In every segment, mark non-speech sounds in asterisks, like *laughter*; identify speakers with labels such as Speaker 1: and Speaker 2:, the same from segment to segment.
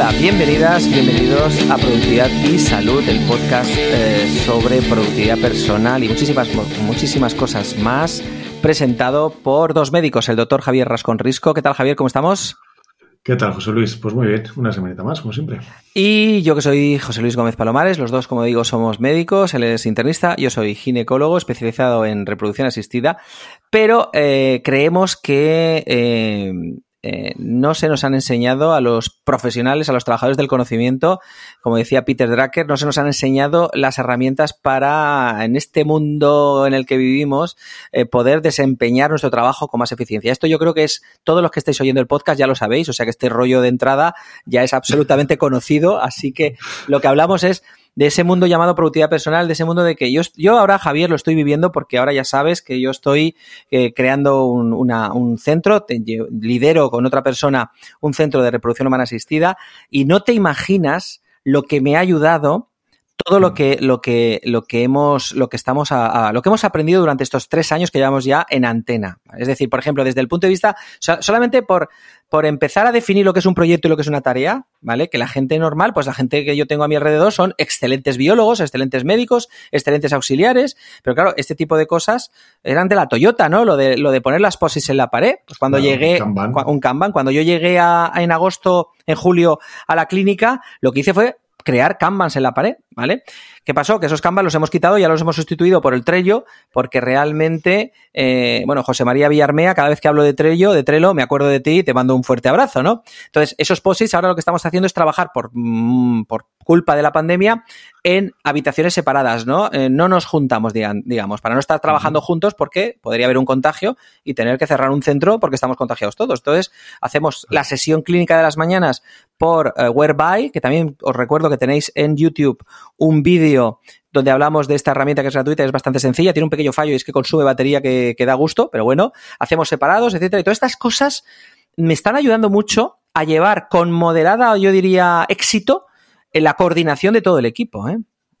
Speaker 1: Hola, bienvenidas, bienvenidos a Productividad y Salud, el podcast eh, sobre productividad personal y muchísimas, muchísimas cosas más, presentado por dos médicos, el doctor Javier Rascón Risco. ¿Qué tal, Javier? ¿Cómo estamos?
Speaker 2: ¿Qué tal, José Luis? Pues muy bien, una semanita más, como siempre.
Speaker 1: Y yo que soy José Luis Gómez Palomares, los dos, como digo, somos médicos, él es internista, yo soy ginecólogo especializado en reproducción asistida, pero eh, creemos que... Eh, eh, no se nos han enseñado a los profesionales, a los trabajadores del conocimiento, como decía Peter Drucker, no se nos han enseñado las herramientas para, en este mundo en el que vivimos, eh, poder desempeñar nuestro trabajo con más eficiencia. Esto yo creo que es, todos los que estáis oyendo el podcast ya lo sabéis, o sea que este rollo de entrada ya es absolutamente *laughs* conocido, así que lo que hablamos es de ese mundo llamado productividad personal, de ese mundo de que yo, yo ahora, Javier, lo estoy viviendo porque ahora ya sabes que yo estoy eh, creando un, un centro, te, lidero con otra persona un centro de reproducción humana asistida y no te imaginas lo que me ha ayudado todo lo que, lo que, lo que hemos, lo que estamos a, a, lo que hemos aprendido durante estos tres años que llevamos ya en antena. Es decir, por ejemplo, desde el punto de vista, so, solamente por, por empezar a definir lo que es un proyecto y lo que es una tarea, ¿vale? Que la gente normal, pues la gente que yo tengo a mi alrededor son excelentes biólogos, excelentes médicos, excelentes auxiliares, pero claro, este tipo de cosas eran de la Toyota, ¿no? Lo de, lo de poner las posis en la pared. Pues cuando llegué,
Speaker 2: un Kanban.
Speaker 1: un Kanban, cuando yo llegué a, a en agosto, en julio, a la clínica, lo que hice fue crear Kanbans en la pared, ¿vale? ¿Qué pasó? Que esos Kanban los hemos quitado y ya los hemos sustituido por el Trello, porque realmente, eh, bueno, José María Villarmea, cada vez que hablo de Trello, de Trello, me acuerdo de ti y te mando un fuerte abrazo, ¿no? Entonces, esos posits ahora lo que estamos haciendo es trabajar por, mm, por culpa de la pandemia en habitaciones separadas, ¿no? Eh, no nos juntamos, digan, digamos, para no estar trabajando juntos porque podría haber un contagio y tener que cerrar un centro porque estamos contagiados todos. Entonces, hacemos la sesión clínica de las mañanas por eh, Whereby, que también os recuerdo que tenéis en YouTube un vídeo donde hablamos de esta herramienta que es gratuita, es bastante sencilla, tiene un pequeño fallo y es que consume batería que, que da gusto, pero bueno, hacemos separados, etcétera. Y todas estas cosas me están ayudando mucho a llevar con moderada, yo diría, éxito en la coordinación de todo el equipo, ¿eh?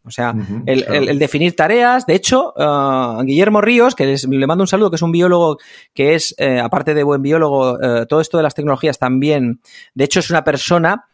Speaker 1: O sea, el,
Speaker 2: claro.
Speaker 1: el- el definir tareas. De hecho, uh, Guillermo Ríos, que les- le mando un saludo, que es un biólogo que es, eh, aparte de buen biólogo, eh, todo esto de las tecnologías también, de hecho, es una persona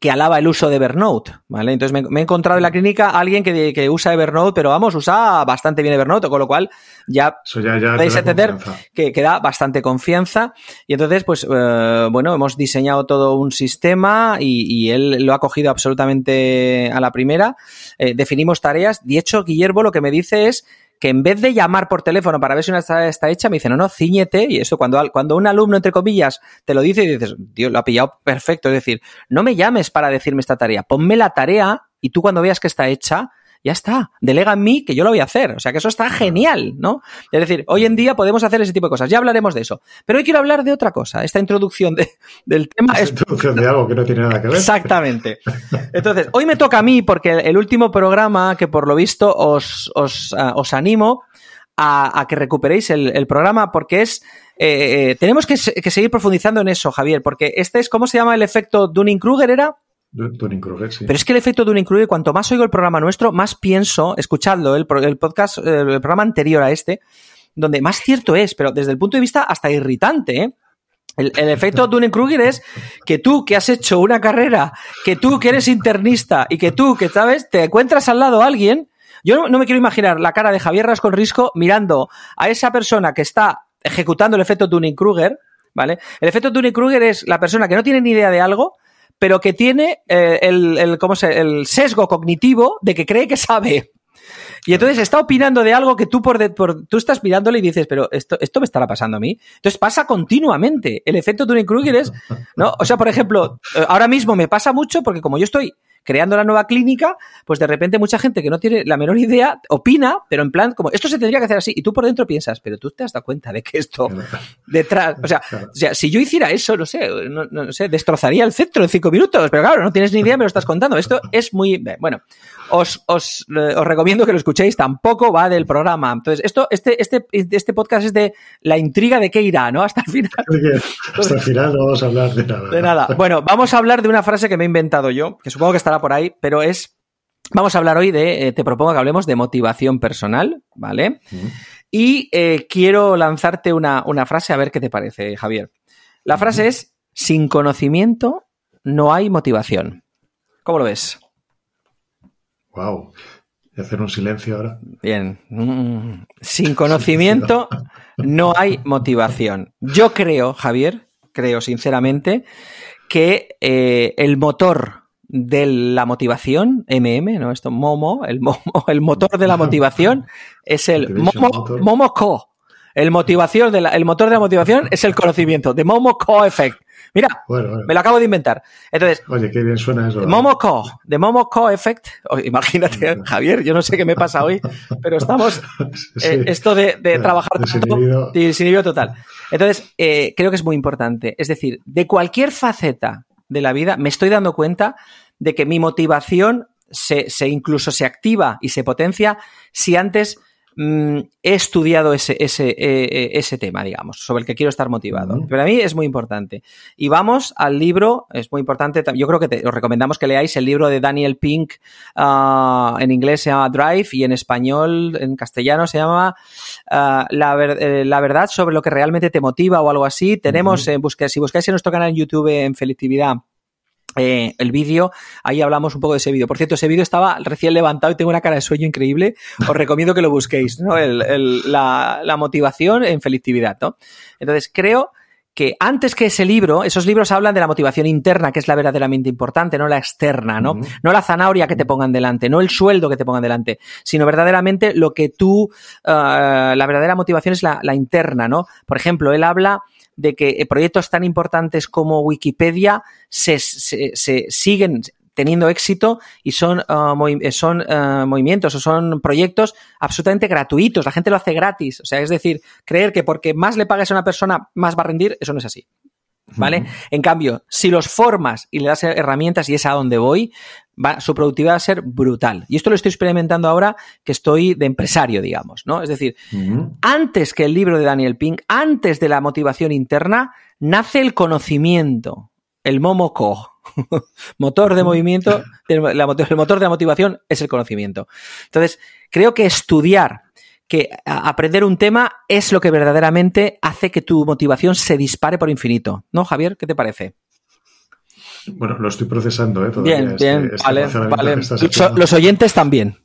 Speaker 1: que alaba el uso de Evernote, ¿vale? Entonces me, me he encontrado en la clínica a alguien que, que usa Evernote, pero vamos, usa bastante bien Evernote, con lo cual ya podéis entender que, que da bastante confianza. Y entonces, pues, eh, bueno, hemos diseñado todo un sistema y, y él lo ha cogido absolutamente a la primera. Eh, definimos tareas. De hecho, Guillermo lo que me dice es que en vez de llamar por teléfono para ver si una tarea está hecha, me dice, no, no, ciñete. Y eso cuando, cuando un alumno, entre comillas, te lo dice y dices, Dios, lo ha pillado perfecto. Es decir, no me llames para decirme esta tarea, ponme la tarea y tú cuando veas que está hecha, ya está, delega en mí que yo lo voy a hacer. O sea que eso está genial, ¿no? Es decir, hoy en día podemos hacer ese tipo de cosas. Ya hablaremos de eso. Pero hoy quiero hablar de otra cosa. Esta introducción de- del tema
Speaker 2: Es
Speaker 1: es
Speaker 2: introducción de algo que no tiene nada que ver.
Speaker 1: Exactamente. *laughs* Entonces, hoy me toca a mí porque el último programa que por lo visto os, os, ah, os animo a, a que recuperéis el, el programa porque es... eh, eh, tenemos que, que seguir profundizando en eso, Javier, porque este es, ¿cómo se llama el efecto Dunning-Kruger? ¿Era?
Speaker 2: Dunning-Kruger, sí.
Speaker 1: Pero es que el efecto Dunning-Kruger, cuanto más oigo el programa nuestro, más pienso, escuchadlo, el, el podcast, el programa anterior a este, donde más cierto es, pero desde el punto de vista hasta irritante, ¿eh? El, el efecto Dunning-Kruger es que tú que has hecho una carrera, que tú que eres internista y que tú que sabes, te encuentras al lado a alguien. Yo no, me quiero imaginar la cara de Javier Rascon Risco mirando a esa persona que está ejecutando el efecto Dunning-Kruger, ¿vale? El efecto Dunning-Kruger es la persona que no tiene ni idea de algo, pero que tiene eh, el, el, ¿cómo se, el sesgo cognitivo de que cree que sabe. Y entonces está opinando de algo que tú por, de, por tú estás mirándole y dices, pero esto, esto me estará pasando a mí. Entonces pasa continuamente. El efecto Dunning-Kruger es, ¿no? O sea, por ejemplo, eh, ahora mismo me pasa mucho porque como yo estoy creando la nueva clínica, pues de repente mucha gente que no tiene la menor idea opina, pero en plan, como esto se tendría que hacer así, y tú por dentro piensas, pero tú te has dado cuenta de que esto detrás, o sea, o sea si yo hiciera eso, no sé, no, no, sé, destrozaría el centro en cinco minutos, pero claro, no tienes ni idea, me lo estás contando. Esto es muy, bueno, os, os, os recomiendo que lo escuchéis, tampoco va del programa. Entonces, esto, este, este, este podcast es de la intriga de qué irá, ¿no? Hasta el final.
Speaker 2: Hasta el final no vamos a hablar de nada.
Speaker 1: De nada. Bueno, vamos a hablar de una frase que me he inventado yo, que supongo que estará por ahí, pero es. Vamos a hablar hoy de. Eh, te propongo que hablemos de motivación personal, ¿vale? Mm. Y eh, quiero lanzarte una, una frase a ver qué te parece, Javier. La frase mm. es: sin conocimiento no hay motivación. ¿Cómo lo ves?
Speaker 2: Wow. Y hacer un silencio ahora.
Speaker 1: Bien. Mm. Sin conocimiento *laughs* no hay motivación. Yo creo, Javier, creo sinceramente, que eh, el motor de la motivación, MM, ¿no? Esto, Momo, el, Momo, *laughs* el motor de la motivación es el Momo, Momoco. El, motivación de la, el motor de la motivación es el conocimiento, de Momoco Effect. Mira, bueno, bueno. me lo acabo de inventar. Entonces,
Speaker 2: oye, qué bien suena eso.
Speaker 1: Momoco, de Momoco Effect. Oh, imagínate, Javier, yo no sé qué me pasa hoy, pero estamos *laughs* sí, eh, esto de, de trabajar
Speaker 2: desinhibido.
Speaker 1: desinhibido total. Entonces, eh, creo que es muy importante. Es decir, de cualquier faceta de la vida, me estoy dando cuenta de que mi motivación se, se incluso se activa y se potencia si antes mmm, he estudiado ese, ese, eh, ese tema, digamos, sobre el que quiero estar motivado. Uh -huh. Para mí es muy importante. Y vamos al libro, es muy importante, yo creo que te, os recomendamos que leáis el libro de Daniel Pink, uh, en inglés se llama Drive y en español, en castellano se llama uh, la, ver, eh, la, verdad sobre lo que realmente te motiva o algo así. Tenemos, uh -huh. eh, busque, si buscáis en nuestro canal en YouTube en Felicividad, eh, el vídeo, ahí hablamos un poco de ese vídeo. Por cierto, ese vídeo estaba recién levantado y tengo una cara de sueño increíble. Os recomiendo que lo busquéis, ¿no? El, el, la, la, motivación en felicidad, ¿no? Entonces, creo que antes que ese libro, esos libros hablan de la motivación interna, que es la verdaderamente importante, no la externa, ¿no? Uh -huh. No la zanahoria que te pongan delante, no el sueldo que te pongan delante, sino verdaderamente lo que tú, uh, la verdadera motivación es la, la interna, ¿no? Por ejemplo, él habla de que proyectos tan importantes como Wikipedia se, se, siguen teniendo éxito y son, uh, movi son uh, movimientos o son proyectos absolutamente gratuitos. La gente lo hace gratis. O sea, es decir, creer que porque más le pagas a una persona, más va a rendir, eso no es así. ¿Vale? Uh -huh. En cambio, si los formas y le das herramientas y es a donde voy, va, su productividad va a ser brutal. Y esto lo estoy experimentando ahora que estoy de empresario, digamos, ¿no? Es decir, uh -huh. antes que el libro de Daniel Pink, antes de la motivación interna, nace el conocimiento, el momoco. *laughs* motor de movimiento, *laughs* el motor de la motivación es el conocimiento. Entonces, creo que estudiar que aprender un tema es lo que verdaderamente hace que tu motivación se dispare por infinito. ¿No, Javier? ¿Qué te parece?
Speaker 2: Bueno, lo estoy procesando, ¿eh? Todavía
Speaker 1: bien, bien, este, este vale, vale. Los, los, oyentes también.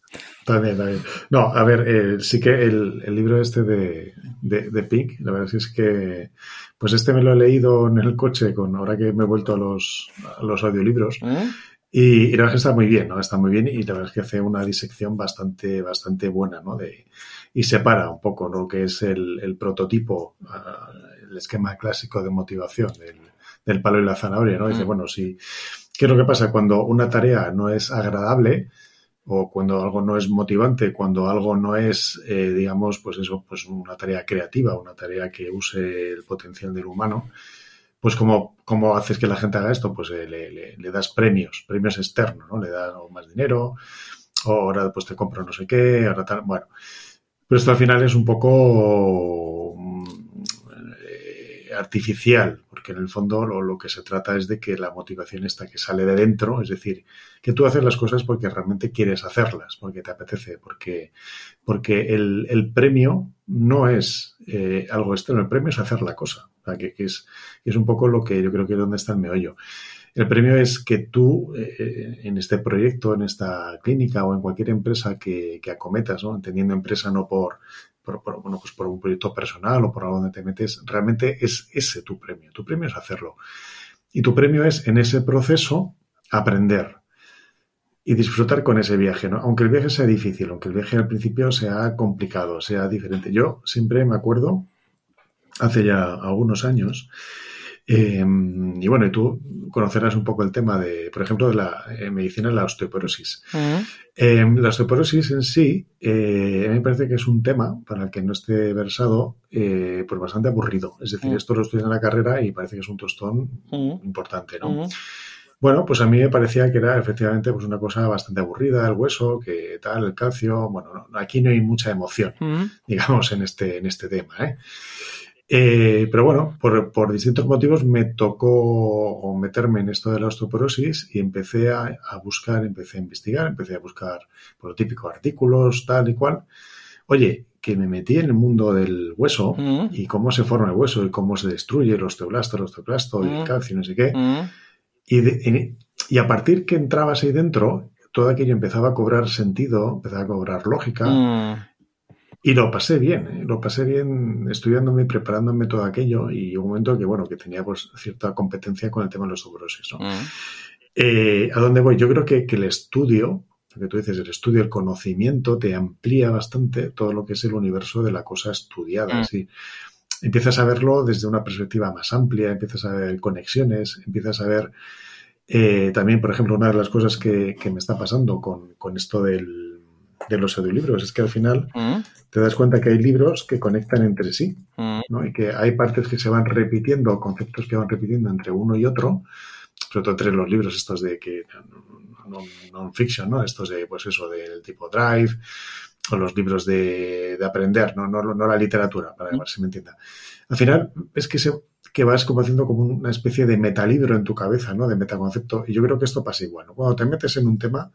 Speaker 2: También, también. No, a ver, eh, sí que el, el, libro este de, de, de, Pink, la verdad es que, pues este me lo he leído en el coche, con ahora que me he vuelto a los, a los audiolibros. ¿Eh? Y, y, la verdad es que está muy bien, ¿no? Está muy bien y la verdad es que hace una disección bastante, bastante buena, ¿no? De, y separa un poco lo que es el, el prototipo, uh, el esquema clásico de motivación del, del, palo y la zanahoria, ¿no? Dice, mm. bueno, si, ¿qué es lo que pasa? Cuando una tarea no es agradable o cuando algo no es motivante, cuando algo no es, eh, digamos, pues eso, pues una tarea creativa, una tarea que use el potencial del humano, pues ¿cómo, cómo haces que la gente haga esto? Pues eh, le, le, le, das premios, premios externos, ¿no? Le das más dinero, o ahora pues te compro no sé qué, ahora tal, bueno. Esto al final es un poco eh, artificial, porque en el fondo lo, lo, que se trata es de que la motivación está que sale de dentro, es decir, que tú haces las cosas porque realmente quieres hacerlas, porque te apetece, porque, porque el, el premio no es eh, algo externo, el premio es hacer la cosa. O sea, que, que es, que es un poco lo que yo creo que es donde está el meollo. El premio es que tú, eh, en este proyecto, en esta clínica o en cualquier empresa que, que acometas, ¿no? entendiendo empresa no por, por, por, bueno, pues por un proyecto personal o por algo donde te metes, realmente es ese tu premio. Tu premio es hacerlo. Y tu premio es, en ese proceso, aprender y disfrutar con ese viaje, ¿no? Aunque el viaje sea difícil, aunque el viaje al principio sea complicado, sea diferente. Yo siempre me acuerdo, hace ya algunos años, eh, y bueno, y tú conocerás un poco el tema de, por ejemplo, de la eh, medicina de la osteoporosis.
Speaker 1: Mm.
Speaker 2: Eh, la osteoporosis en sí, eh, a mí me parece que es un tema para el que no esté versado, eh, pues bastante aburrido. Es decir,
Speaker 1: Mm.
Speaker 2: esto lo estudié en la carrera y parece que es un tostón
Speaker 1: Mm.
Speaker 2: importante, ¿no? Bueno, pues a mí me parecía que era efectivamente pues una cosa bastante aburrida, el hueso, que tal, el calcio. Bueno, no- aquí no hay mucha emoción, digamos, en este, en este tema, ¿eh? Eh, pero bueno, por, por distintos motivos me tocó meterme en esto de la osteoporosis y empecé a, a buscar, empecé a investigar, empecé a buscar por lo típico artículos, tal y cual. Oye, que me metí en el mundo del hueso
Speaker 1: Mm.
Speaker 2: y cómo se forma el hueso y cómo se destruye el osteoblasto, el osteoclasto y
Speaker 1: Mm.
Speaker 2: el calcio, no sé qué.
Speaker 1: Mm.
Speaker 2: Y, de- en- y a partir que entrabas ahí dentro, todo aquello empezaba a cobrar sentido, empezaba a cobrar lógica. Y lo pasé bien, ¿eh? lo pasé bien estudiándome y preparándome todo aquello. Y un momento que, bueno, que tenía pues cierta competencia con el tema de los ¿no?
Speaker 1: Mm.
Speaker 2: Eh, ¿A dónde voy? Yo creo que, que el estudio, lo que tú dices, el estudio, el conocimiento, te amplía bastante todo lo que es el universo de la cosa estudiada. ¿sí? Empiezas a verlo desde una perspectiva más amplia, empiezas a ver conexiones, empiezas a ver eh, también, por ejemplo, una de las cosas que, que me está pasando con, con esto del, de los audiolibros es que al final
Speaker 1: Mm.
Speaker 2: te das cuenta que hay libros que conectan entre sí.
Speaker 1: Mm.
Speaker 2: ¿no? Y que hay partes que se van repitiendo, conceptos que van repitiendo entre uno y otro, sobre todo entre los libros estos de que non-fiction, ¿no? Estos de, pues eso, del tipo Drive, o los libros de, de aprender, ¿no? No, no la literatura, para ver si me entienda. Al final, es que se que vas como haciendo como una especie de metalibro en tu cabeza, ¿no? De metaconcepto. Y yo creo que esto pasa igual. ¿no? Cuando te metes en un tema,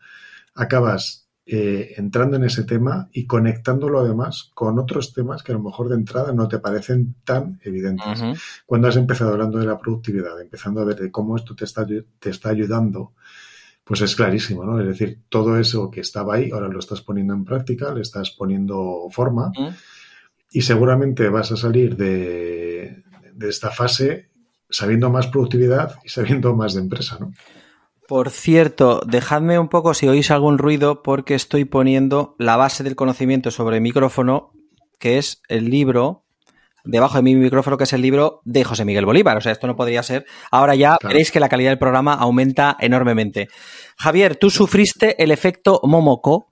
Speaker 2: acabas eh, entrando en ese tema y conectándolo además con otros temas que a lo mejor de entrada no te parecen tan evidentes. Cuando has empezado hablando de la productividad, empezando a ver de cómo esto te está, te está ayudando, pues es clarísimo, ¿no? Es decir, todo eso que estaba ahí, ahora lo estás poniendo en práctica, le estás poniendo forma y seguramente vas a salir de, de esta fase sabiendo más productividad y sabiendo más de empresa, ¿no?
Speaker 1: Por cierto, dejadme un poco si oís algún ruido porque estoy poniendo la base del conocimiento sobre el micrófono, que es el libro, debajo de mi micrófono, que es el libro de José Miguel Bolívar. O sea, esto no podría ser. Ahora ya
Speaker 2: Claro.
Speaker 1: veréis que la calidad del programa aumenta enormemente. Javier, tú sufriste el efecto Momoko,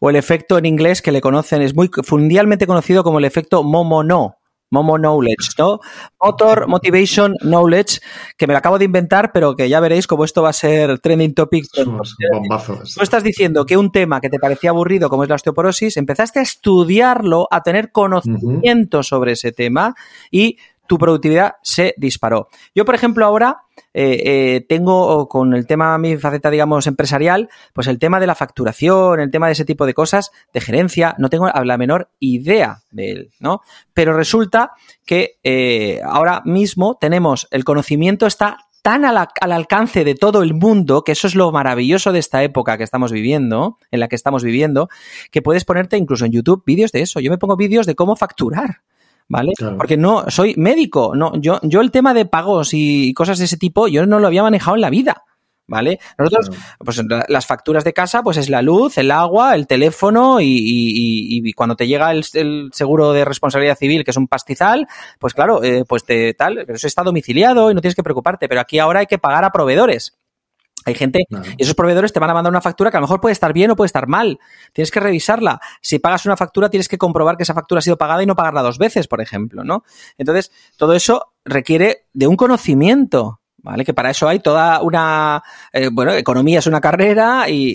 Speaker 1: o el efecto en inglés que le conocen, es muy mundialmente conocido como el efecto Momono. Momo Knowledge, ¿no? Motor Motivation Knowledge, que me lo acabo de inventar, pero que ya veréis cómo esto va a ser trending topic. Tú estás diciendo que un tema que te parecía aburrido, como es la osteoporosis, empezaste a estudiarlo, a tener conocimiento sobre ese tema y tu productividad se disparó. Yo, por ejemplo, ahora eh, eh, tengo con el tema, mi faceta, digamos, empresarial, pues el tema de la facturación, el tema de ese tipo de cosas, de gerencia, no tengo la menor idea de él, ¿no? Pero resulta que eh, ahora mismo tenemos, el conocimiento está tan al, al, alcance de todo el mundo, que eso es lo maravilloso de esta época que estamos viviendo, en la que estamos viviendo, que puedes ponerte incluso en YouTube vídeos de eso. Yo me pongo vídeos de cómo facturar. ¿Vale?
Speaker 2: Claro.
Speaker 1: Porque no, soy médico, no, yo, yo el tema de pagos y cosas de ese tipo, yo no lo había manejado en la vida. ¿Vale? Nosotros,
Speaker 2: Claro.
Speaker 1: pues las facturas de casa, pues es la luz, el agua, el teléfono y, y- y- y cuando te llega el, el seguro de responsabilidad civil, que es un pastizal, pues claro, eh, pues te tal, pero eso está domiciliado y no tienes que preocuparte, pero aquí ahora hay que pagar a proveedores. Hay gente, y esos proveedores te van a mandar una factura que a lo mejor puede estar bien o puede estar mal. Tienes que revisarla. Si pagas una factura, tienes que comprobar que esa factura ha sido pagada y no pagarla dos veces, por ejemplo, ¿no? Entonces, todo eso requiere de un conocimiento, ¿vale? Que para eso hay toda una, eh, bueno, economía es una carrera y,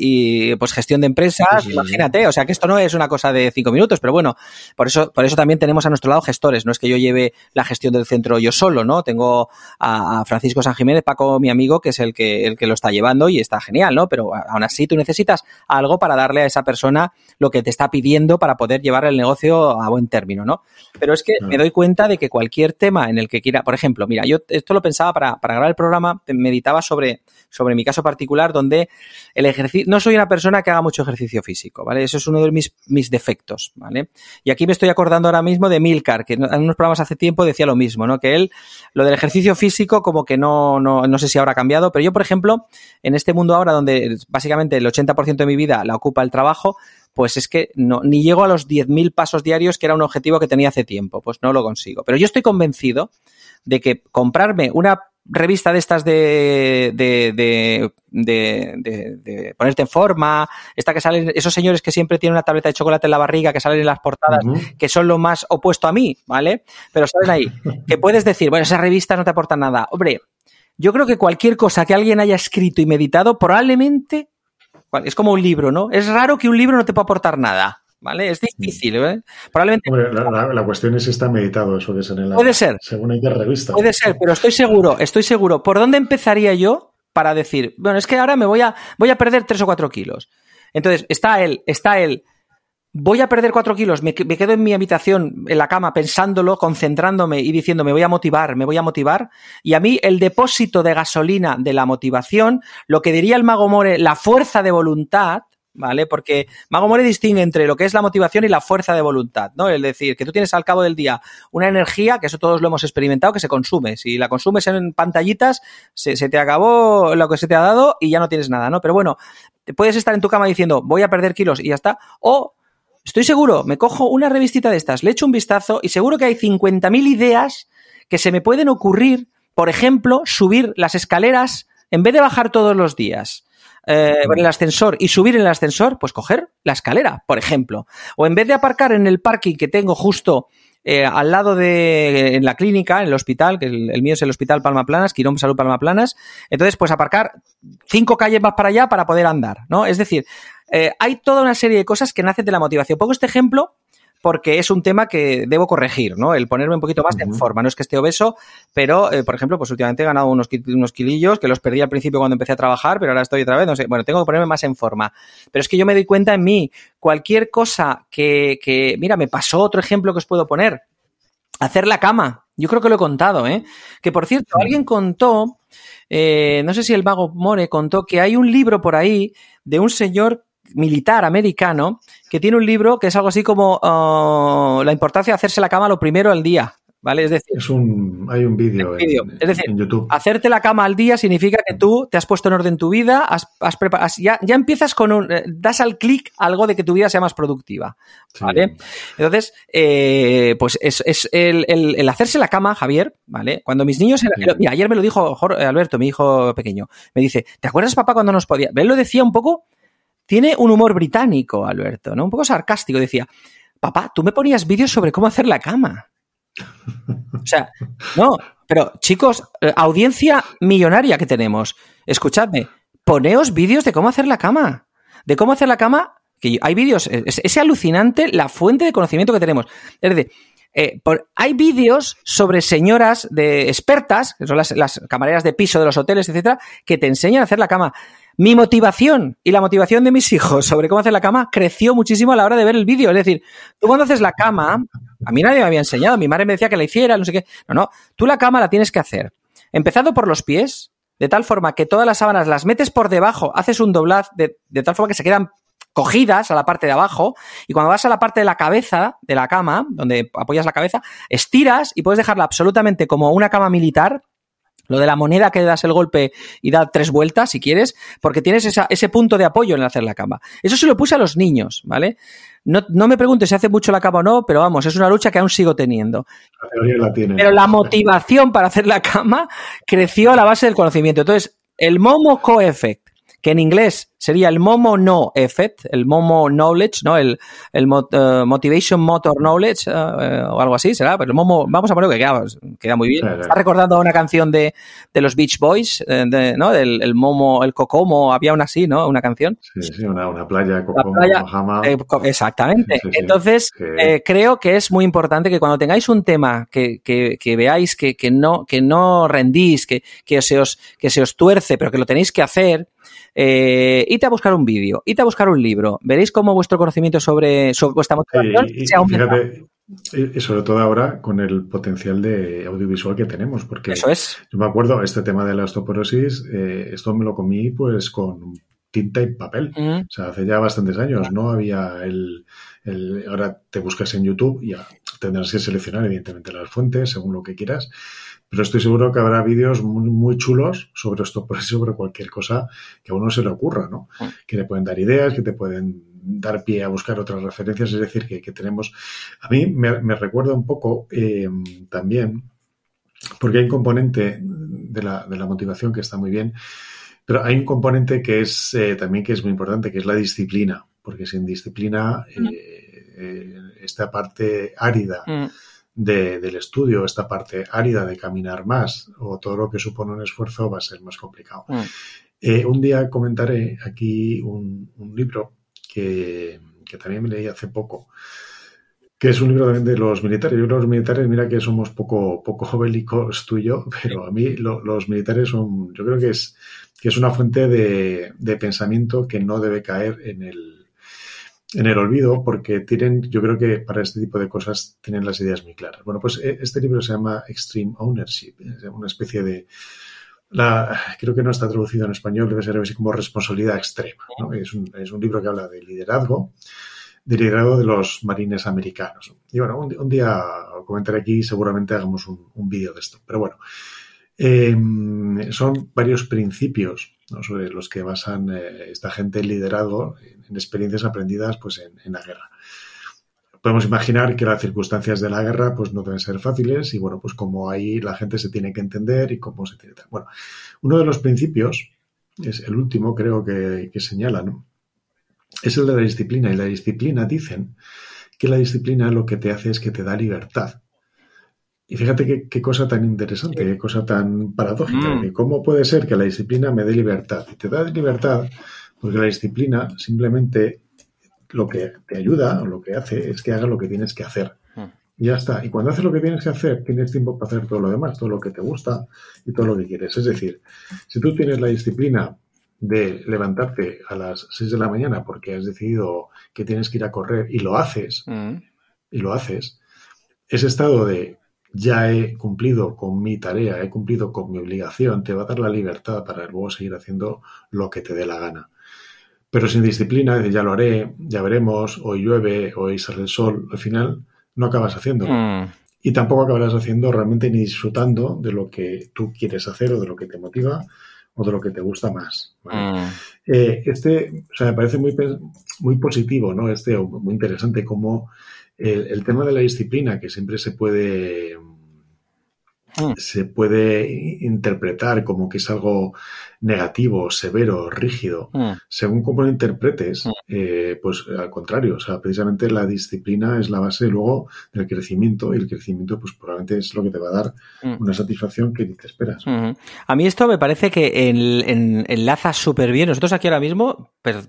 Speaker 1: y pues gestión de empresas,
Speaker 2: Sí,
Speaker 1: imagínate, o sea que esto no es una cosa de cinco minutos, pero bueno, por eso, por eso también tenemos a nuestro lado gestores, no es que yo lleve la gestión del centro yo solo, ¿no? Tengo a, a Francisco San Jiménez, Paco, mi amigo, que es el que, el que lo está llevando y está genial, ¿no? Pero aún así tú necesitas algo para darle a esa persona lo que te está pidiendo para poder llevar el negocio a buen término, ¿no? Pero es que
Speaker 2: Claro.
Speaker 1: me doy cuenta de que cualquier tema en el que quiera, por ejemplo, mira, yo esto lo pensaba para, para grabar el programa, meditaba sobre, sobre mi caso particular, donde el ejercicio, no soy una persona que haga mucho ejercicio físico, ¿vale? Eso es uno de mis, mis defectos, ¿vale? Y aquí me estoy acordando ahora mismo de Milcar, que en unos programas hace tiempo decía lo mismo, ¿no? Que él, lo del ejercicio físico, como que no, no, no sé si habrá cambiado, pero yo, por ejemplo, en este mundo ahora donde básicamente el 80% de mi vida la ocupa el trabajo, pues es que no, ni llego a los 10.000 pasos diarios, que era un objetivo que tenía hace tiempo, pues no lo consigo. Pero yo estoy convencido de que comprarme una revista de estas de, de, de, de, de- de ponerte en forma, esta que salen, esos señores que siempre tienen una tableta de chocolate en la barriga, que salen en las portadas, que son lo más opuesto a mí, ¿vale? Pero salen ahí, *laughs* que puedes decir, bueno, esas revistas no te aportan nada. Hombre, yo creo que cualquier cosa que alguien haya escrito y meditado, probablemente, es como un libro, ¿no? Es raro que un libro no te pueda aportar nada, ¿vale? Es difícil, ¿eh? Probablemente
Speaker 2: Hombre, la, la- la cuestión es si está meditado eso que es en la.
Speaker 1: Puede ser.
Speaker 2: Según en qué revista.
Speaker 1: Puede ser, pero estoy seguro, estoy seguro. ¿Por dónde empezaría yo para decir, bueno, es que ahora me voy a, voy a perder 3 o 4 kilos? Entonces, está él, está él, voy a perder 4 kilos, me, que- me quedo en mi habitación, en la cama, pensándolo, concentrándome y diciendo, me voy a motivar, me voy a motivar. Y a mí, el depósito de gasolina de la motivación, lo que diría el mago More, la fuerza de voluntad, ¿vale? Porque Mago More distingue entre lo que es la motivación y la fuerza de voluntad, ¿no? Es decir, que tú tienes al cabo del día una energía, que eso todos lo hemos experimentado, que se consume. Si la consumes en pantallitas, se, te acabó lo que se te ha dado y ya no tienes nada, ¿no? Pero bueno, puedes estar en tu cama diciendo, voy a perder kilos y ya está. O, estoy seguro, me cojo una revistita de estas, le echo un vistazo y seguro que hay 50.000 ideas que se me pueden ocurrir, por ejemplo, subir las escaleras en vez de bajar todos los días eh, en el ascensor y subir en el ascensor, pues coger la escalera, por ejemplo. O en vez de aparcar en el parking que tengo justo eh, al lado de en la clínica, en el hospital, que el, el mío es el Hospital Palma Planas, Quirón Salud Palma Planas, entonces pues aparcar cinco calles más para allá para poder andar, ¿no? Es decir, eh, hay toda una serie de cosas que nacen de la motivación. Pongo este ejemplo porque es un tema que debo corregir, ¿no? El ponerme un poquito más en forma. No es que esté obeso, pero, eh, por ejemplo, pues últimamente he ganado unos, unos kilillos que los perdí al principio cuando empecé a trabajar, pero ahora estoy otra vez, no sé, bueno, tengo que ponerme más en forma. Pero es que yo me doy cuenta en mí, cualquier cosa que, que mira, me pasó otro ejemplo que os puedo poner. Hacer la cama. Yo creo que lo he contado, ¿eh? Que por cierto, alguien contó, eh, no sé si el mago More contó, que hay un libro por ahí de un señor militar americano que tiene un libro que es algo así como ah, la importancia de hacerse la cama lo primero al día, ¿vale? Es decir,
Speaker 2: Es un, hay un vídeo en.
Speaker 1: Es decir,
Speaker 2: en YouTube.
Speaker 1: hacerte la cama al día significa que tú te has puesto en orden tu vida, has, has prepa- has- ya, ya empiezas con un, eh, das al clic algo de que tu vida sea más productiva,
Speaker 2: Sí.
Speaker 1: ¿vale? Entonces, eh, pues es, es el, el- el hacerse la cama, Javier, ¿vale? Cuando mis niños, eran-
Speaker 2: Sí.
Speaker 1: mira, ayer me lo dijo Jor- Alberto, mi hijo pequeño, me dice, ¿te acuerdas papá cuando nos podía? Él lo decía un poco, tiene un humor británico, Alberto, ¿no? Un poco sarcástico, decía, papá, tú me ponías vídeos sobre cómo hacer la cama. O sea, no, pero chicos, eh, audiencia millonaria que tenemos, escuchadme, poneos vídeos de cómo hacer la cama. De cómo hacer la cama, que hay vídeos, es, es alucinante la fuente de conocimiento que tenemos. Es decir, eh, hay vídeos sobre señoras de expertas, que son las, las camareras de piso de los hoteles, etcétera, que te enseñan a hacer la cama. Mi motivación y la motivación de mis hijos sobre cómo hacer la cama creció muchísimo a la hora de ver el vídeo. Es decir, tú cuando haces la cama, a mí nadie me había enseñado, mi madre me decía que la hiciera, no sé qué. No, no, tú la cama la tienes que hacer. Empezando por los pies, de tal forma que todas las sábanas las metes por debajo, haces un doblaz de, de tal forma que se quedan cogidas a la parte de abajo y cuando vas a la parte de la cabeza de la cama, donde apoyas la cabeza, estiras y puedes dejarla absolutamente como una cama militar, lo de la moneda que das el golpe y da tres vueltas si quieres, porque tienes esa- ese punto de apoyo en hacer la cama. Eso se lo puse a los niños, ¿vale? No, no me preguntes si hace mucho la cama o no, pero vamos, es una lucha que aún sigo teniendo.
Speaker 2: La teoría la tiene.
Speaker 1: Pero la motivación para hacer la cama creció a la base del conocimiento. Entonces, el Momo Co-Effect, que en inglés sería el Momo No Effect, el Momo Knowledge, ¿no? El, el uh, Motivation Motor Knowledge uh, o algo así, será. Pero el Momo, vamos a ponerlo que queda, queda muy bien. Está recordando una canción de, de los Beach Boys, de, ¿no? Del el Momo, el Cocomo, había una así, ¿no? Una canción.
Speaker 2: Sí, sí, una, una playa, Cocomo, playa,
Speaker 1: eh, exactamente. Sí, sí, Entonces, eh, creo que es muy importante que cuando tengáis un tema que, que, que veáis que, que, no, que no rendís, que, que, se os, que se os tuerce, pero que lo tenéis que hacer, eh, id a buscar un vídeo, id a buscar un libro. Veréis cómo vuestro conocimiento sobre, sobre vuestra motivación
Speaker 2: y, y,
Speaker 1: se aumenta.
Speaker 2: Fíjate, y sobre todo ahora con el potencial de audiovisual que tenemos, porque
Speaker 1: Eso es.
Speaker 2: yo me acuerdo, este tema de la osteoporosis, eh, esto me lo comí pues con tinta y papel. O sea, hace ya bastantes años no había el, el, Ahora te buscas en YouTube y ya tendrás que seleccionar, evidentemente, las fuentes según lo que quieras. Pero estoy seguro que habrá vídeos muy, muy chulos sobre esto, *laughs* sobre cualquier cosa que a uno se le ocurra, ¿no?
Speaker 1: Mm.
Speaker 2: Que le pueden dar ideas, que te pueden dar pie a buscar otras referencias. Es decir, que, que tenemos. A mí me, me recuerda un poco eh, también, porque hay un componente de la, de la motivación que está muy bien, pero hay un componente que es eh, también que es muy importante, que es la disciplina, porque sin disciplina, eh, eh, esta parte árida
Speaker 1: Mm.
Speaker 2: de, del estudio, esta parte árida de caminar más, o todo lo que supone un esfuerzo, va a ser más complicado.
Speaker 1: Mm.
Speaker 2: Eh, un día comentaré aquí un, un libro que, que, también me leí hace poco, que es un libro también de los militares. Yo los militares, mira que somos poco, poco bélicos tú y yo, *laughs* pero a mí lo, los militares son, yo creo que es, que es una fuente de, de pensamiento que no debe caer en el, en el olvido porque tienen, yo creo que para este tipo de cosas tienen las ideas muy claras. Bueno, pues este libro se llama Extreme Ownership, es una especie de, la, creo que no está traducido en español, debe ser así como responsabilidad extrema. ¿no? Es, un, es, un, libro que habla de liderazgo, de liderazgo de los marines americanos. Y bueno, un, día comentaré aquí, seguramente hagamos un, un vídeo de esto. Pero bueno, eh, son varios principios sobre los que basan eh, esta gente el liderazgo en, en, experiencias aprendidas pues, en, la guerra podemos imaginar que las circunstancias de la guerra pues no deben ser fáciles y bueno, pues como ahí la gente se tiene que entender y cómo se tiene que... Bueno, uno de los principios, es el último creo que, que señala, ¿no? Es el de la disciplina y la disciplina dicen que la disciplina lo que te hace es que te da libertad. Y fíjate qué, cosa tan interesante, qué cosa tan paradójica, mm. que cómo puede ser que la disciplina me dé libertad. Y te da libertad porque la disciplina simplemente lo que te ayuda o lo que hace es que haga lo que tienes que hacer. Y ya está. Y cuando haces lo que tienes que hacer, tienes tiempo para hacer todo lo demás, todo lo que te gusta y todo lo que quieres. Es decir, si tú tienes la disciplina de levantarte a las 6 de la mañana porque has decidido que tienes que ir a correr y lo haces,
Speaker 1: mm.
Speaker 2: y lo haces, ese estado de ya he cumplido con mi tarea, he cumplido con mi obligación, te va a dar la libertad para luego seguir haciendo lo que te dé la gana pero sin disciplina, ya lo haré, ya veremos, hoy llueve, hoy sale el sol, al final no acabas haciéndolo.
Speaker 1: Mm.
Speaker 2: Y tampoco acabarás haciendo realmente ni disfrutando de lo que tú quieres hacer o de lo que te motiva o de lo que te gusta más. ¿vale?
Speaker 1: Mm.
Speaker 2: Eh, este, o sea, me parece muy, muy positivo, ¿no? Este, muy interesante como el, el tema de la disciplina, que siempre se puede,
Speaker 1: mm.
Speaker 2: se puede interpretar como que es algo negativo, severo, rígido,
Speaker 1: mm.
Speaker 2: según cómo lo interpretes, mm. eh, pues al contrario, o sea, precisamente la disciplina es la base luego del crecimiento y el crecimiento pues probablemente es lo que te va a dar mm. una satisfacción que ni te esperas.
Speaker 1: -hmm. A mí esto me parece que en, en, enlaza súper bien. Nosotros aquí ahora mismo, pero,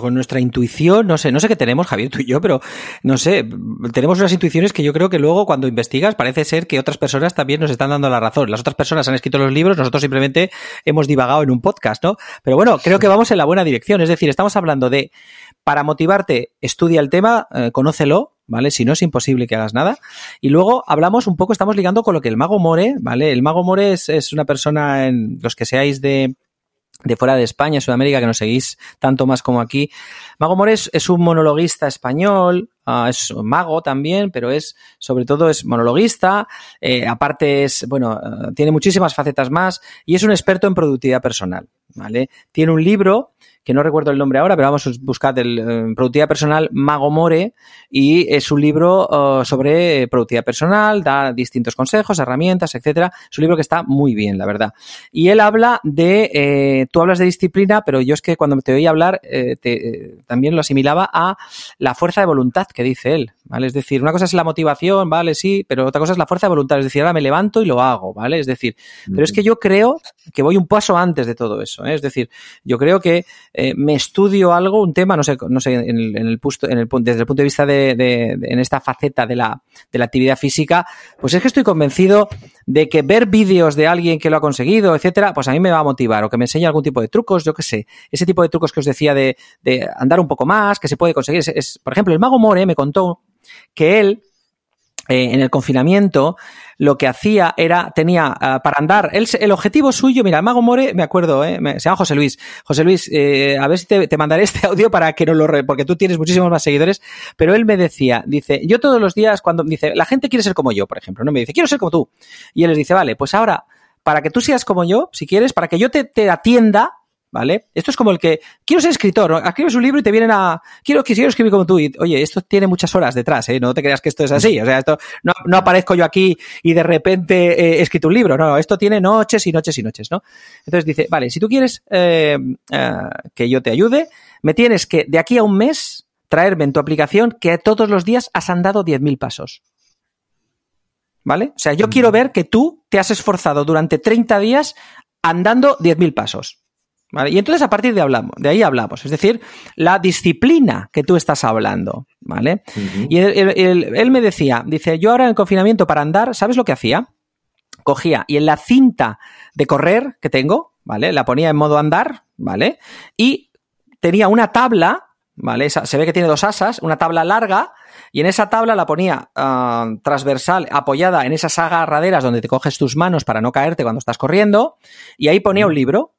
Speaker 1: con nuestra intuición, no sé, no sé qué tenemos, Javier, tú y yo, pero no sé, tenemos unas intuiciones que yo creo que luego cuando investigas parece ser que otras personas también nos están dando la razón. Las otras personas han escrito los libros, nosotros simplemente hemos divagado en un podcast, ¿no? Pero bueno, creo que vamos en la buena dirección. Es decir, estamos hablando de, para motivarte, estudia el tema, eh, conócelo, ¿vale? Si no es imposible que hagas nada. Y luego hablamos un poco, estamos ligando con lo que el mago More, ¿vale? El mago More es, es una persona, en los que seáis de, de fuera de España, Sudamérica, que nos seguís tanto más como aquí. Mago Mores es un monologuista español, uh, es un mago también, pero es, sobre todo, es monologuista, eh, aparte es, bueno, uh, tiene muchísimas facetas más y es un experto en productividad personal, ¿vale? Tiene un libro que no recuerdo el nombre ahora, pero vamos a buscar el eh, productividad personal Mago More y es un libro uh, sobre productividad personal, da distintos consejos, herramientas, etcétera. Es un libro que está muy bien, la verdad. Y él habla de, eh, tú hablas de disciplina, pero yo es que cuando te oí hablar eh, te, también lo asimilaba a la fuerza de voluntad que dice él, ¿vale? Es decir, una cosa es la motivación, ¿vale? Sí, pero otra cosa es la fuerza de voluntad, es decir, ahora me levanto y lo hago, ¿vale? Es decir, pero es que yo creo que voy un paso antes de todo eso, ¿eh? es decir, yo creo que eh, me estudio algo, un tema, no sé, no sé, en el, en el, desde el punto de vista de, en esta faceta de la, de la actividad física, pues es que estoy convencido de que ver vídeos de alguien que lo ha conseguido, etcétera, pues a mí me va a motivar o que me enseñe algún tipo de trucos, yo qué sé, ese tipo de trucos que os decía de, andar un poco más, que se puede conseguir. Es, es, por ejemplo, el mago More me contó que él eh, en el confinamiento lo que hacía era, tenía uh, para andar, él, el objetivo suyo, mira, el mago More, me acuerdo, eh, me, se llama José Luis. José Luis, eh, a ver si te, te, mandaré este *laughs* audio para que no lo, re, porque tú tienes muchísimos más seguidores, pero él me decía, dice, yo todos los días cuando, dice, la gente quiere ser como yo, por ejemplo, no me dice, quiero ser como tú. Y él les dice, vale, pues ahora, para que tú seas como yo, si quieres, para que yo te, te atienda, ¿vale? Esto es como el que, quiero ser escritor, ¿no? escribes un libro y te vienen a, quiero, quiero escribir como tú, y oye, esto tiene muchas horas detrás, ¿eh? No te creas que esto es así, o sea, esto, no, no aparezco yo aquí y de repente eh, he escrito un libro, no, esto tiene noches y noches y noches, ¿no? Entonces dice, vale, si tú quieres eh, eh, que yo te ayude, me tienes que, de aquí a un mes, traerme en tu aplicación que todos los días has andado 10.000 pasos. ¿Vale? O sea, yo quiero ver que tú te has esforzado durante 30 días andando 10.000 pasos. ¿Vale? Y entonces a partir de, hablamos, de ahí hablamos, es decir, la disciplina que tú estás hablando, ¿vale? Uh -huh. Y él, él, él, me decía, dice, yo ahora en el confinamiento para andar, ¿sabes lo que hacía? Cogía y en la cinta de correr que tengo, ¿vale? La ponía en modo andar, ¿vale? Y tenía una tabla, ¿vale? Se ve que tiene dos asas, una tabla larga, y en esa tabla la ponía uh, transversal, apoyada en esas agarraderas donde te coges tus manos para no caerte cuando estás corriendo, y ahí ponía un libro,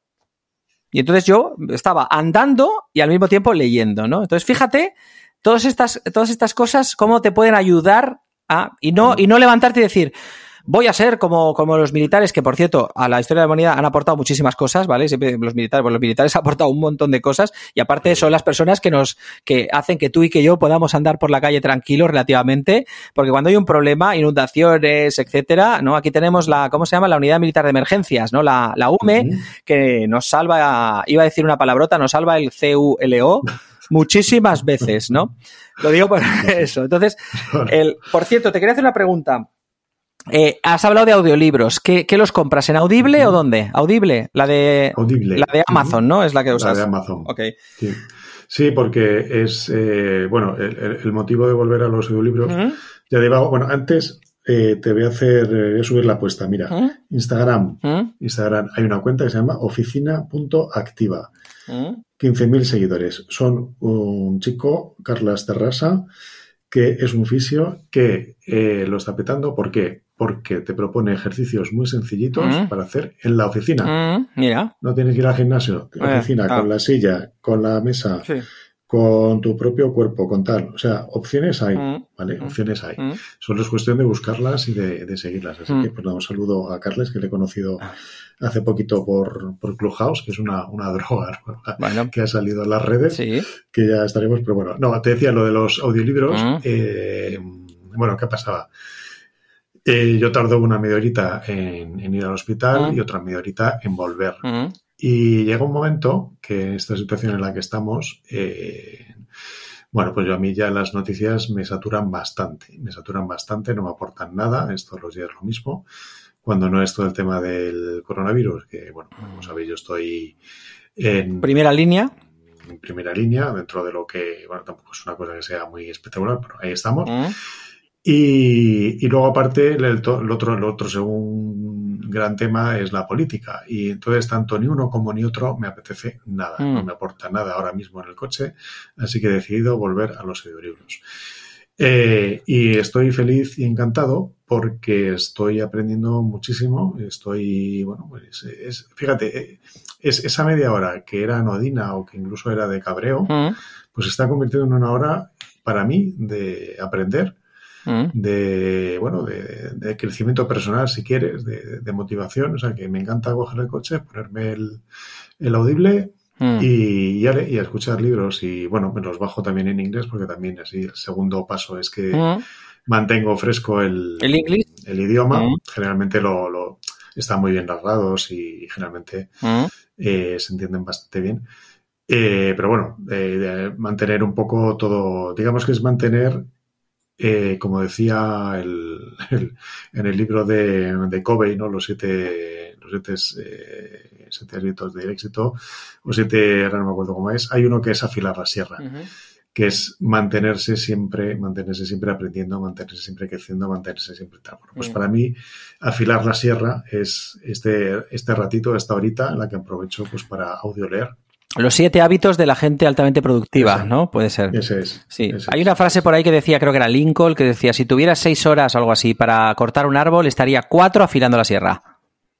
Speaker 1: y entonces yo estaba andando y al mismo tiempo leyendo, ¿no? Entonces, fíjate, todas estas, todas estas cosas, cómo te pueden ayudar a, y no, y no levantarte y decir, voy a ser como, como los militares, que por cierto, a la historia de la humanidad han aportado muchísimas cosas, ¿vale? Siempre los militares, pues los militares *laughs* han aportado un montón de cosas y aparte son las personas que nos, que hacen que tú y que yo podamos andar por la calle tranquilos relativamente, porque cuando hay un problema, inundaciones, etcétera, ¿no? Aquí tenemos la, ¿cómo se llama? La Unidad Militar de Emergencias, ¿no? La, la UME, uh -huh. que nos salva, iba a decir una palabrota, nos salva el CULO *laughs* muchísimas veces, ¿no? Lo digo por *laughs* eso. Entonces, el, por cierto, te quería hacer una pregunta. Eh, has hablado de audiolibros. ¿Qué, ¿Qué, los compras? ¿En Audible o dónde? Audible, la de,
Speaker 2: Audible.
Speaker 1: La de Amazon, uh -huh. ¿no? Es la que usas.
Speaker 2: La de Amazon.
Speaker 1: Ok.
Speaker 2: Sí, sí porque es, eh, bueno, el, el, motivo de volver a los audiolibros, uh -huh. ya digo, bueno, antes eh, te voy a hacer, voy a subir la apuesta. Mira, Instagram, Instagram, hay una cuenta que se llama oficina.activa. 15.000 seguidores. Son un chico, Carlas Terrasa, que es un fisio que lo está petando. ¿Por qué? Porque te propone ejercicios muy sencillitos mm. para hacer en la oficina.
Speaker 1: Mm, mira.
Speaker 2: No tienes que ir al gimnasio, la eh, oficina, ah. con la silla, con la mesa, sí. con tu propio cuerpo, con tal. O sea, opciones hay, mm. ¿vale? Opciones hay. Solo es cuestión de buscarlas y de, de seguirlas. Así que, pues, un saludo a Carles, que le he conocido hace poquito por, por Clubhouse, que es una, una *laughs* droga bueno. que ha salido en las redes,
Speaker 1: sí.
Speaker 2: que ya estaremos, pero bueno, no, te decía lo de los audiolibros, eh, bueno, ¿qué pasaba? Eh, yo tardo una media horita en, en ir al hospital uh -huh. y otra media horita en volver. Uh -huh. Y llega un momento que en esta situación en la que estamos, eh, bueno, pues yo a mí ya las noticias me saturan bastante, me saturan bastante, no me aportan nada, es todos los días lo mismo cuando no es todo el tema del coronavirus, que bueno, como sabéis, yo estoy en
Speaker 1: primera línea.
Speaker 2: En primera línea, dentro de lo que, bueno, tampoco es una cosa que sea muy espectacular, pero ahí estamos. Y, y, luego, aparte, el, el, otro, el otro según gran tema es la política. Y entonces, tanto ni uno como ni otro me apetece nada, no me aporta nada ahora mismo en el coche, así que he decidido volver a los audiolibros. Eh, y estoy feliz y encantado porque estoy aprendiendo muchísimo. Estoy, bueno, pues es, fíjate, es esa media hora que era anodina o que incluso era de cabreo, mm. pues se está convirtiendo en una hora para mí de aprender, mm. de, bueno, de, de, crecimiento personal, si quieres, de, de, motivación. O sea, que me encanta coger el coche, ponerme el, el audible Mm. Y, y, a, y, a, escuchar libros y bueno, me los bajo también en inglés porque también así el segundo paso es que mm. mantengo fresco el,
Speaker 1: ¿El,
Speaker 2: el idioma. Generalmente lo, lo, están muy bien narrados y, generalmente eh, se entienden bastante bien. Eh, pero bueno, eh, mantener un poco todo, digamos que es mantener, eh, como decía el, el, en el libro de, de Covey, ¿no? los siete, los siete siete hábitos del éxito, o siete, ahora no me acuerdo cómo es, hay uno que es afilar la sierra, uh -huh. que es mantenerse siempre, mantenerse siempre aprendiendo, mantenerse siempre creciendo, mantenerse siempre tal. Bueno, pues uh -huh. para mí, afilar la sierra es este, este ratito, esta horita, en la que aprovecho pues para audio leer.
Speaker 1: Los siete hábitos de la gente altamente productiva, ese, ¿no? Puede ser.
Speaker 2: Ese es.
Speaker 1: Sí.
Speaker 2: Ese
Speaker 1: Hay una frase por ahí que decía, creo que era Lincoln, que decía, si tuvieras seis horas o algo así para cortar un árbol, estaría cuatro afilando la sierra.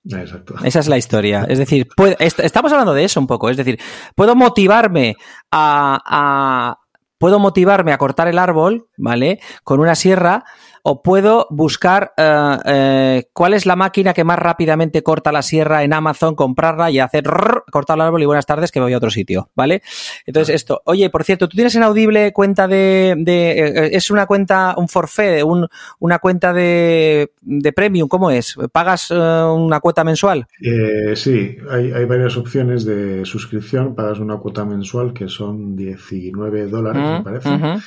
Speaker 2: Exacto.
Speaker 1: Esa es la historia. Es decir, puede, est estamos hablando de eso un poco. Es decir, puedo motivarme a, a, puedo motivarme a cortar el árbol, ¿vale? Con una sierra, o puedo buscar uh, uh, cuál es la máquina que más rápidamente corta la sierra en Amazon, comprarla y hacer rrr, cortar el árbol y buenas tardes que me voy a otro sitio, ¿vale? Entonces esto, oye, por cierto, tú tienes en Audible cuenta de, de eh, es una cuenta, un forfait, un, una cuenta de, de premium, ¿cómo es? ¿Pagas una cuota mensual?
Speaker 2: Eh, sí, hay, hay, varias opciones de suscripción, pagas una cuota mensual que son 19 dólares, me parece. Uh -huh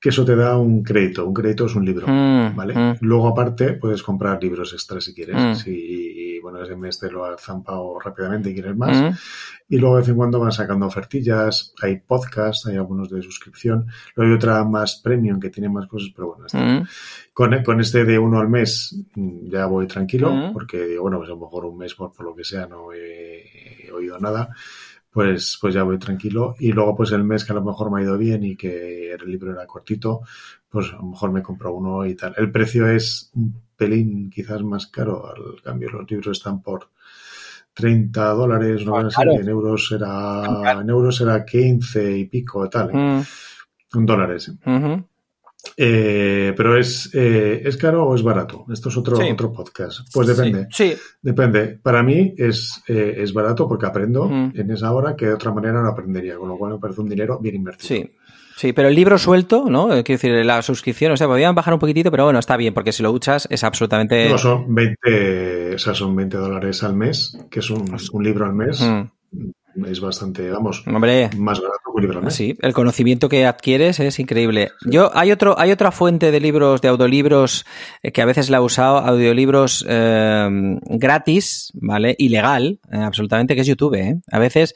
Speaker 2: que eso te da un crédito. Un crédito es un libro, mm, ¿vale? Mm. Luego, aparte, puedes comprar libros extras si quieres. Mm. Si, bueno, ese mes te lo has zampado rápidamente y quieres más. Y luego, de vez en cuando, van sacando ofertillas. Hay podcasts, hay algunos de suscripción. Luego hay otra más premium que tiene más cosas, pero bueno, está. Con, con, este de uno al mes ya voy tranquilo, porque, bueno, pues a lo mejor un mes, por, por lo que sea, no he, he oído nada pues, pues ya voy tranquilo. Y luego, pues el mes que a lo mejor me ha ido bien y que el libro era cortito, pues a lo mejor me compro uno y tal. El precio es un pelín quizás más caro. Al cambio, los libros están por 30 dólares, no ah, claro. en euros era, en euros era 15 y pico tal. ¿eh? Mm. En dólares. Uh -huh. Eh, pero es, eh, ¿es caro o es barato? Esto es otro, sí. otro podcast. Pues depende.
Speaker 1: Sí.
Speaker 2: Depende. Para mí es, eh, es barato porque aprendo mm. en esa hora que de otra manera no aprendería, con lo cual me parece un dinero bien invertido.
Speaker 1: Sí. Sí, pero el libro suelto, ¿no? Quiero decir, la suscripción, o sea, podrían bajar un poquitito, pero bueno, está bien, porque si lo usas es absolutamente.
Speaker 2: No, son 20, o sea, son 20 dólares al mes, que es un, un libro al mes. Mm es bastante, vamos,
Speaker 1: Hombre,
Speaker 2: más barato que. ¿no?
Speaker 1: Sí, el conocimiento que adquieres es increíble. Sí. Yo hay otro, hay otra fuente de libros, de audiolibros eh, que a veces la he usado, audiolibros eh, gratis, ¿vale? Ilegal, eh, absolutamente, que es YouTube. ¿eh? A veces,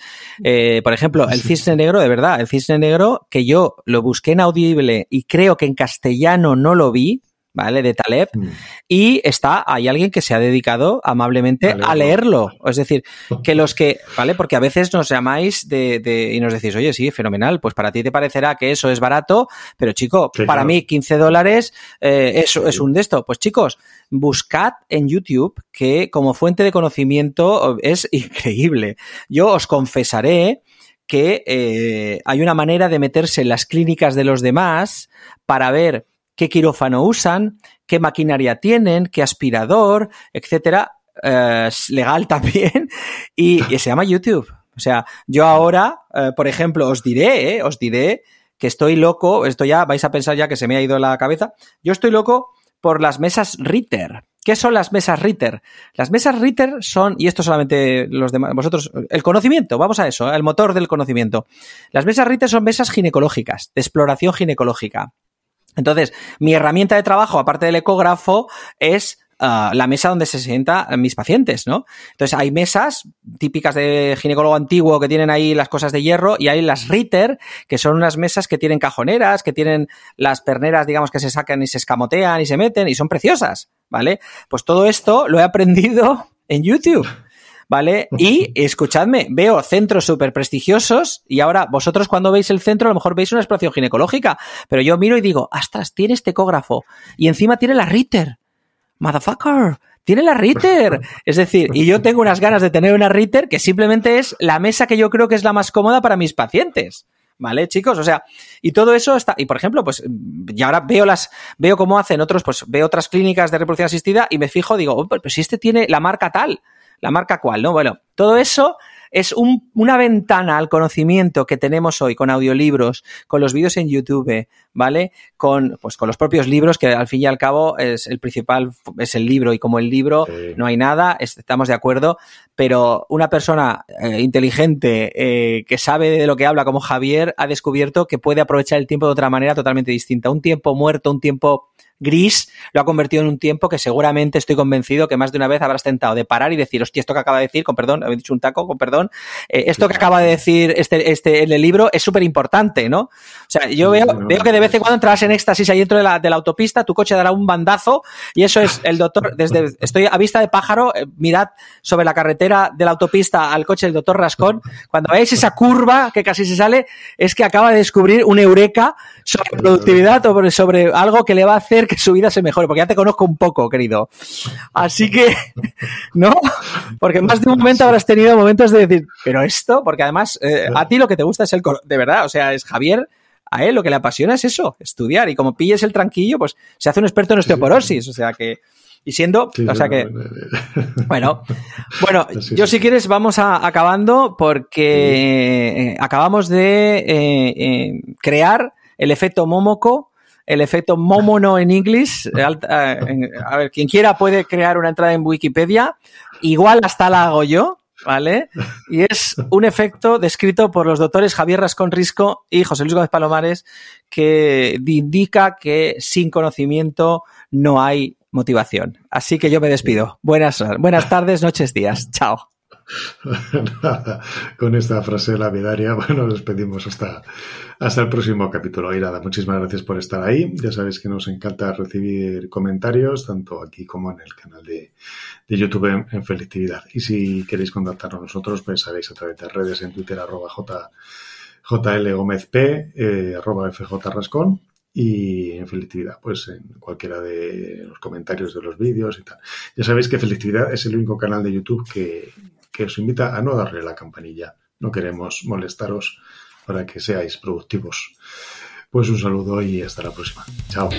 Speaker 1: por ejemplo, el Cisne Negro, de verdad, el Cisne Negro, que yo lo busqué en Audible y creo que en castellano no lo vi, ¿vale? De Taleb. Mm. Y está, hay alguien que se ha dedicado amablemente a leerlo. a leerlo. Es decir, que los que, ¿vale? Porque a veces nos llamáis de, de, y nos decís, oye, sí, fenomenal, pues para ti te parecerá que eso es barato, pero chico, sí, para claro. mí 15 dólares eh, es un de esto. Pues chicos, buscad en YouTube que como fuente de conocimiento es *laughs* increíble. Yo os confesaré que eh, hay una manera de meterse en las clínicas de los demás para ver qué quirófano usan, qué maquinaria tienen, qué aspirador, etcétera, eh, legal *laughs* también, y, se llama YouTube. O sea, yo ahora, eh, por ejemplo, os diré, eh, os diré que estoy loco, esto ya vais a pensar ya que se me ha ido la cabeza, yo estoy loco por las mesas Ritter. ¿Qué son las mesas Ritter? Las mesas Ritter son, y esto solamente los demás, vosotros, el conocimiento, vamos a eso, el motor del conocimiento. Las mesas Ritter son mesas ginecológicas, de exploración ginecológica. Entonces, mi herramienta de trabajo, aparte del ecógrafo, es Uh, la mesa donde se sientan mis pacientes, ¿no? Entonces hay mesas típicas de ginecólogo antiguo que tienen ahí las cosas de hierro y hay las Ritter, que son unas mesas que tienen cajoneras, que tienen las perneras, digamos, que se sacan y se escamotean y se meten y son preciosas, ¿vale? Pues todo esto lo he aprendido en YouTube. ¿Vale? Y escuchadme, veo centros súper prestigiosos y ahora vosotros cuando veis el centro a lo mejor veis una exploración ginecológica, pero yo miro y digo, astras, tiene este ecógrafo y encima tiene la Ritter. Motherfucker, tiene la Ritter. Es decir, y yo tengo unas ganas de tener una Ritter que simplemente es la mesa que yo creo que es la más cómoda para mis pacientes. ¿Vale, chicos? O sea, y todo eso está, y por ejemplo, pues, y ahora veo las, veo cómo hacen otros, pues veo otras clínicas de reproducción asistida y me fijo, digo, oh, pues si este tiene la marca tal, la marca cual, ¿no? Bueno, todo eso es un, una ventana al conocimiento que tenemos hoy con audiolibros, con los vídeos en YouTube, ¿vale? Con, pues, con los propios libros, que al fin y al cabo es el principal, es el libro, y como el libro
Speaker 2: Sí.
Speaker 1: no hay nada, estamos de acuerdo, pero una persona eh, inteligente eh, que sabe de lo que habla, como Javier, ha descubierto que puede aprovechar el tiempo de otra manera totalmente distinta. Un tiempo muerto, un tiempo gris, lo ha convertido en un tiempo que seguramente estoy convencido que más de una vez habrás tentado de parar y decir, hostia, esto que acaba de decir, con perdón, he dicho un taco, con perdón, eh, esto que acaba de decir este, este en el libro es súper importante, ¿no? O sea, yo veo, veo que de vez en cuando entrarás en éxtasis ahí dentro de la, de la autopista, tu coche dará un bandazo y eso es el doctor, desde, estoy a vista de pájaro, eh, mirad sobre la carretera de la autopista al coche del doctor Rascón, cuando veáis esa curva que casi se sale, es que acaba de descubrir un eureka sobre productividad o sobre, algo que le va a hacer que su vida se mejore, porque ya te conozco un poco, querido. Así que, *laughs* ¿no? Porque más de un momento habrás tenido momentos de decir, pero esto, porque además eh, a ti lo que te gusta es el, de verdad, o sea, es Javier, a él lo que le apasiona es eso, estudiar, y como pilles el tranquillo, pues se hace un experto en osteoporosis, o sea que, y siendo,
Speaker 2: Sí,
Speaker 1: o sea que,
Speaker 2: no, no. *laughs*
Speaker 1: bueno, bueno,
Speaker 2: Sí,
Speaker 1: yo
Speaker 2: sí.
Speaker 1: si quieres vamos a, acabando porque eh, acabamos de eh, eh, crear el efecto Momoko, el efecto Momono en inglés. *laughs* eh, a ver, quien quiera puede crear una entrada en Wikipedia. Igual hasta la hago yo, ¿vale? Y es un efecto descrito por los doctores Javier Rascón Risco y José Luis Gómez Palomares que indica que sin conocimiento no hay motivación. Así que yo me despido. Buenas, buenas tardes, noches, días. Chao. *laughs*
Speaker 2: Con esta frase lapidaria, *laughs* bueno, nos despedimos hasta, hasta el próximo capítulo. Y nada, muchísimas gracias por estar ahí. Ya sabéis que nos encanta recibir comentarios, tanto aquí como en el canal de, de YouTube en, en Felicividad. Y si queréis contactarnos nosotros, pues sabéis a través de redes en Twitter, arroba J, JL Gómez P, eh, arroba FJ Rascón. Y en Felicividad, pues en cualquiera de los comentarios de los vídeos y tal. Ya sabéis que Felicividad es el único canal de YouTube que, que os invita a no darle la campanilla. No queremos molestaros para que seáis productivos. Pues un saludo y hasta la próxima. Chao.